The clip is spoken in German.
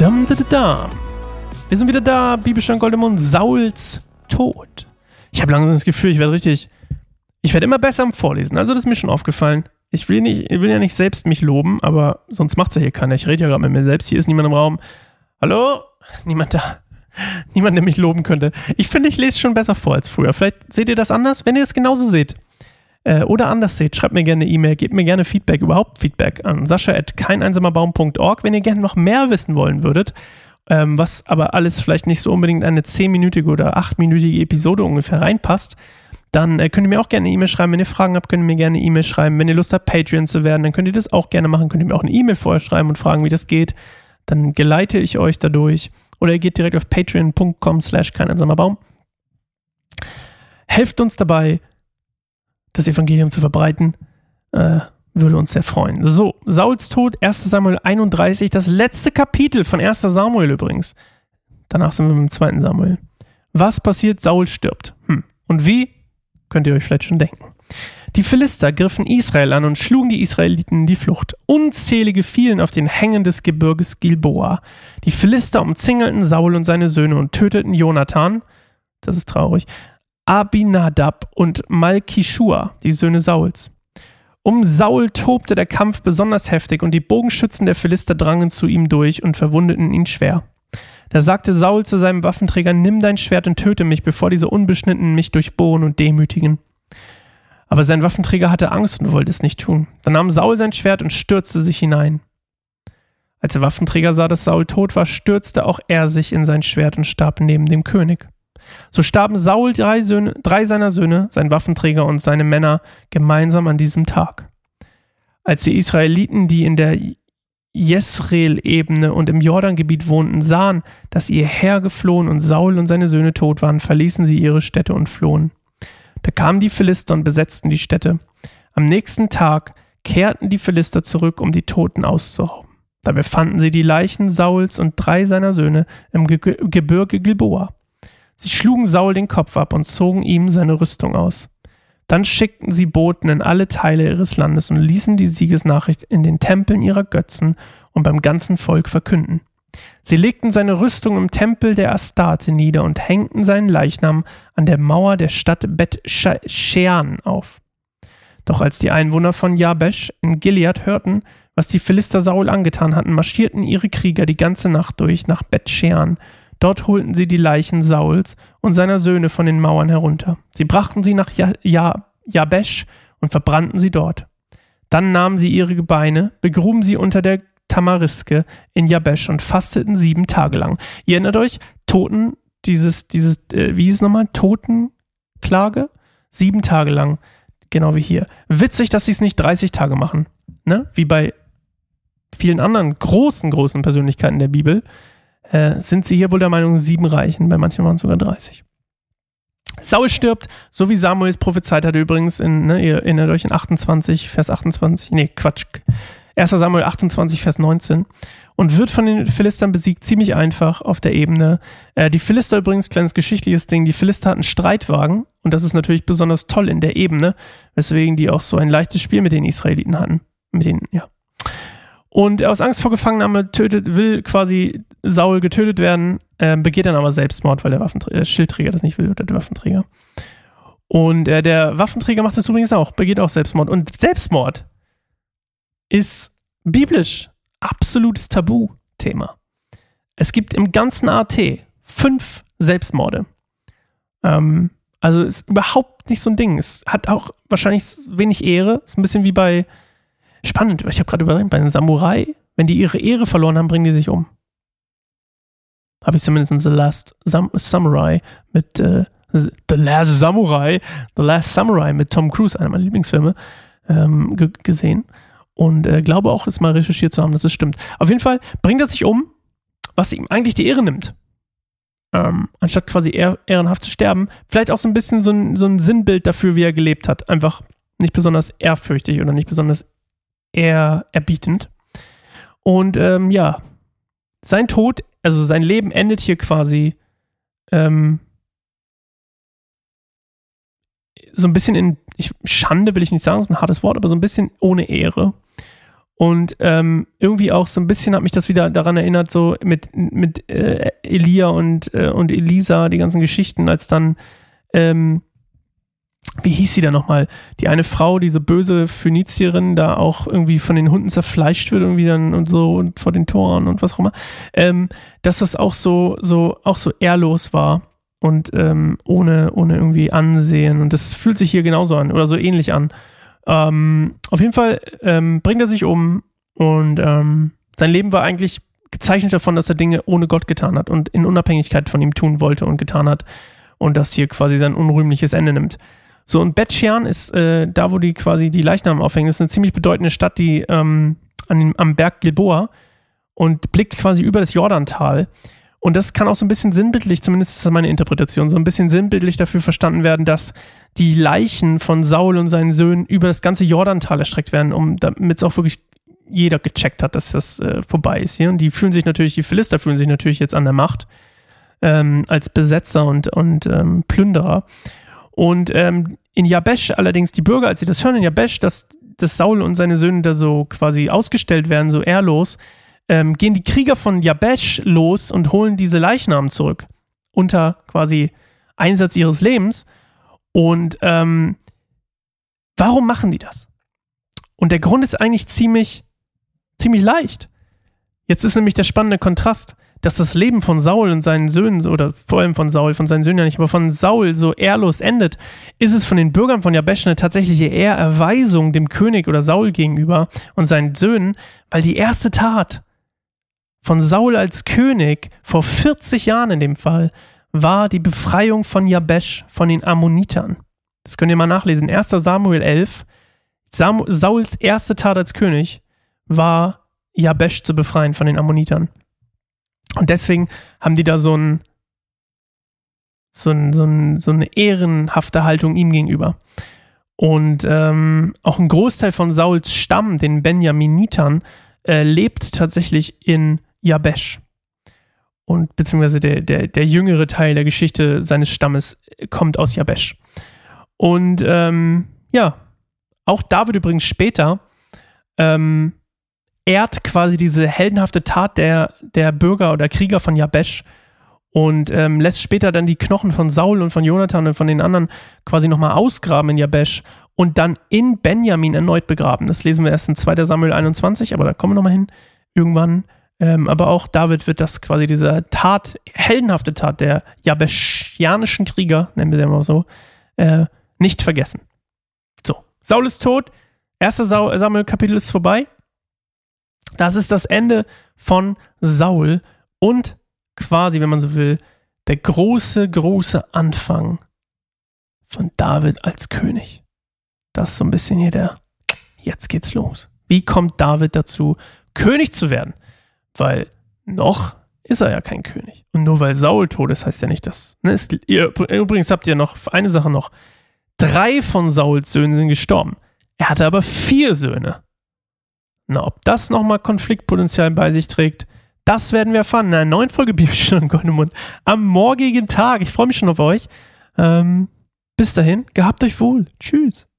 Dadam, dadadam. Wir sind wieder da, Bibelstein Goldemund, Sauls Tod. Ich habe langsam das Gefühl, ich werde richtig, ich werde immer besser am Vorlesen. Also das ist mir schon aufgefallen. Ich will, nicht, ich will ja nicht selbst mich loben, aber sonst macht es ja hier keiner. Ich rede ja gerade mit mir selbst. Hier ist niemand im Raum. Hallo? Niemand da. Niemand, der mich loben könnte. Ich finde, ich lese schon besser vor als früher. Vielleicht seht ihr das anders, wenn ihr es genauso seht. Äh, oder anders seht, schreibt mir gerne eine E-Mail, gebt mir gerne Feedback, überhaupt Feedback an sascha.keineinsamerbaum.org, wenn ihr gerne noch mehr wissen wollen würdet, ähm, was aber alles vielleicht nicht so unbedingt eine 10-minütige oder 8-minütige Episode ungefähr reinpasst, dann äh, könnt ihr mir auch gerne eine E-Mail schreiben. Wenn ihr Fragen habt, könnt ihr mir gerne eine E-Mail schreiben. Wenn ihr Lust habt, Patreon zu werden, dann könnt ihr das auch gerne machen. Könnt ihr mir auch eine E-Mail vorher schreiben und fragen, wie das geht. Dann geleite ich euch dadurch. Oder ihr geht direkt auf patreon.com slash Baum. Helft uns dabei, das Evangelium zu verbreiten. Äh, würde uns sehr freuen. So, Sauls Tod, 1 Samuel 31, das letzte Kapitel von 1 Samuel übrigens. Danach sind wir mit dem 2. Samuel. Was passiert? Saul stirbt. Hm. Und wie? Könnt ihr euch vielleicht schon denken. Die Philister griffen Israel an und schlugen die Israeliten in die Flucht. Unzählige fielen auf den Hängen des Gebirges Gilboa. Die Philister umzingelten Saul und seine Söhne und töteten Jonathan, das ist traurig, Abinadab und Malkishua, die Söhne Sauls. Um Saul tobte der Kampf besonders heftig und die Bogenschützen der Philister drangen zu ihm durch und verwundeten ihn schwer. Da sagte Saul zu seinem Waffenträger, nimm dein Schwert und töte mich, bevor diese Unbeschnittenen mich durchbohren und demütigen. Aber sein Waffenträger hatte Angst und wollte es nicht tun. Dann nahm Saul sein Schwert und stürzte sich hinein. Als der Waffenträger sah, dass Saul tot war, stürzte auch er sich in sein Schwert und starb neben dem König. So starben Saul drei, Söhne, drei seiner Söhne, sein Waffenträger und seine Männer gemeinsam an diesem Tag. Als die Israeliten, die in der Jesreel-Ebene und im Jordangebiet wohnten, sahen, dass ihr Herr geflohen und Saul und seine Söhne tot waren, verließen sie ihre Städte und flohen. Da kamen die Philister und besetzten die Städte. Am nächsten Tag kehrten die Philister zurück, um die Toten auszurauben. Dabei fanden sie die Leichen Sauls und drei seiner Söhne im Ge Gebirge Gilboa. Sie schlugen Saul den Kopf ab und zogen ihm seine Rüstung aus. Dann schickten sie Boten in alle Teile ihres Landes und ließen die Siegesnachricht in den Tempeln ihrer Götzen und beim ganzen Volk verkünden. Sie legten seine Rüstung im Tempel der Astarte nieder und hängten seinen Leichnam an der Mauer der Stadt Bet auf. Doch als die Einwohner von Jabesh in Gilead hörten, was die Philister Saul angetan hatten, marschierten ihre Krieger die ganze Nacht durch nach Bet Dort holten sie die Leichen Sauls und seiner Söhne von den Mauern herunter. Sie brachten sie nach ja ja und verbrannten sie dort. Dann nahmen sie ihre Gebeine, begruben sie unter der Tamariske in Jabesh und fasteten sieben Tage lang. Ihr erinnert euch, Toten, dieses, dieses, äh, wie hieß es nochmal? Totenklage? Sieben Tage lang, genau wie hier. Witzig, dass sie es nicht 30 Tage machen, ne? Wie bei vielen anderen großen, großen Persönlichkeiten der Bibel äh, sind sie hier wohl der Meinung, sieben reichen. Bei manchen waren es sogar 30. Saul stirbt, so wie Samuels prophezeit hatte übrigens in, ne, ihr erinnert euch in 28, Vers 28, nee, Quatsch, 1. Samuel 28, Vers 19 und wird von den Philistern besiegt, ziemlich einfach auf der Ebene. Äh, die Philister übrigens, kleines geschichtliches Ding, die Philister hatten Streitwagen und das ist natürlich besonders toll in der Ebene, weswegen die auch so ein leichtes Spiel mit den Israeliten hatten. Mit den, ja. Und aus Angst vor Gefangennahme tötet, will quasi Saul getötet werden, äh, begeht dann aber Selbstmord, weil der, der Schildträger das nicht will oder der Waffenträger. Und äh, der Waffenträger macht das übrigens auch, begeht auch Selbstmord. Und Selbstmord ist biblisch absolutes Tabuthema. Es gibt im ganzen AT fünf Selbstmorde. Ähm, also ist überhaupt nicht so ein Ding. Es hat auch wahrscheinlich wenig Ehre. Ist ein bisschen wie bei Spannend, ich habe gerade überlegt, bei den Samurai, wenn die ihre Ehre verloren haben, bringen die sich um. Habe ich zumindest in The Last Sam Samurai mit äh, The Last Samurai, The Last Samurai mit Tom Cruise, einer meiner Lieblingsfilme, ähm, gesehen. Und äh, glaube auch, es mal recherchiert zu haben, dass es stimmt. Auf jeden Fall bringt er sich um, was ihm eigentlich die Ehre nimmt. Ähm, anstatt quasi ehr ehrenhaft zu sterben. Vielleicht auch so ein bisschen so ein, so ein Sinnbild dafür, wie er gelebt hat. Einfach nicht besonders ehrfürchtig oder nicht besonders eher erbietend. Und ähm, ja, sein Tod, also sein Leben endet hier quasi ähm, so ein bisschen in, ich, Schande will ich nicht sagen, ist ein hartes Wort, aber so ein bisschen ohne Ehre. Und ähm, irgendwie auch so ein bisschen hat mich das wieder daran erinnert, so mit, mit äh, Elia und, äh, und Elisa, die ganzen Geschichten, als dann, ähm, wie hieß sie da nochmal? Die eine Frau, diese böse Phönizierin, da auch irgendwie von den Hunden zerfleischt wird, irgendwie dann und so und vor den Toren und was auch immer. Ähm, dass das auch so, so, auch so ehrlos war und ähm, ohne, ohne irgendwie Ansehen. Und das fühlt sich hier genauso an oder so ähnlich an. Ähm, auf jeden Fall ähm, bringt er sich um und ähm, sein Leben war eigentlich gezeichnet davon, dass er Dinge ohne Gott getan hat und in Unabhängigkeit von ihm tun wollte und getan hat und das hier quasi sein unrühmliches Ende nimmt. So, und Bet-Shean ist äh, da, wo die quasi die Leichnamen aufhängen. Das ist eine ziemlich bedeutende Stadt, die ähm, an am Berg Gilboa und blickt quasi über das Jordantal. Und das kann auch so ein bisschen sinnbildlich, zumindest ist das meine Interpretation, so ein bisschen sinnbildlich dafür verstanden werden, dass die Leichen von Saul und seinen Söhnen über das ganze Jordantal erstreckt werden, um damit es auch wirklich jeder gecheckt hat, dass das äh, vorbei ist hier. Und die fühlen sich natürlich, die Philister fühlen sich natürlich jetzt an der Macht ähm, als Besetzer und, und ähm, Plünderer. Und ähm, in Jabesh allerdings, die Bürger, als sie das hören in Jabesh, dass, dass Saul und seine Söhne da so quasi ausgestellt werden, so ehrlos, ähm, gehen die Krieger von Jabesh los und holen diese Leichnamen zurück. Unter quasi Einsatz ihres Lebens. Und ähm, warum machen die das? Und der Grund ist eigentlich ziemlich, ziemlich leicht. Jetzt ist nämlich der spannende Kontrast, dass das Leben von Saul und seinen Söhnen, oder vor allem von Saul, von seinen Söhnen ja nicht, aber von Saul so ehrlos endet, ist es von den Bürgern von Jabesh eine tatsächliche Ehrerweisung dem König oder Saul gegenüber und seinen Söhnen, weil die erste Tat, von Saul als König vor 40 Jahren in dem Fall war die Befreiung von Jabesh von den Ammonitern. Das könnt ihr mal nachlesen. 1. Samuel 11. Sam Sauls erste Tat als König war, Jabesh zu befreien von den Ammonitern. Und deswegen haben die da so, ein, so, ein, so, ein, so eine ehrenhafte Haltung ihm gegenüber. Und ähm, auch ein Großteil von Sauls Stamm, den Benjaminitern, äh, lebt tatsächlich in Jabesh. Und beziehungsweise der, der, der jüngere Teil der Geschichte seines Stammes kommt aus Jabesh. Und ähm, ja, auch David übrigens später ähm, ehrt quasi diese heldenhafte Tat der, der Bürger oder Krieger von Jabesh und ähm, lässt später dann die Knochen von Saul und von Jonathan und von den anderen quasi nochmal ausgraben in Jabesh und dann in Benjamin erneut begraben. Das lesen wir erst in 2. Samuel 21, aber da kommen wir nochmal hin. Irgendwann ähm, aber auch David wird das quasi diese Tat, heldenhafte Tat der jabeschianischen Krieger, nennen wir sie mal so, äh, nicht vergessen. So, Saul ist tot, erster Samuel-Kapitel ist vorbei. Das ist das Ende von Saul und quasi, wenn man so will, der große, große Anfang von David als König. Das ist so ein bisschen hier der, jetzt geht's los. Wie kommt David dazu, König zu werden? Weil noch ist er ja kein König. Und nur weil Saul tot ist, heißt ja nicht, dass. Ne, ist, ihr, übrigens habt ihr noch eine Sache noch. Drei von Sauls Söhnen sind gestorben. Er hatte aber vier Söhne. Na, ob das nochmal Konfliktpotenzial bei sich trägt, das werden wir erfahren in einer neuen Folge Bibelstunde Goldemund am morgigen Tag. Ich freue mich schon auf euch. Ähm, bis dahin, gehabt euch wohl. Tschüss.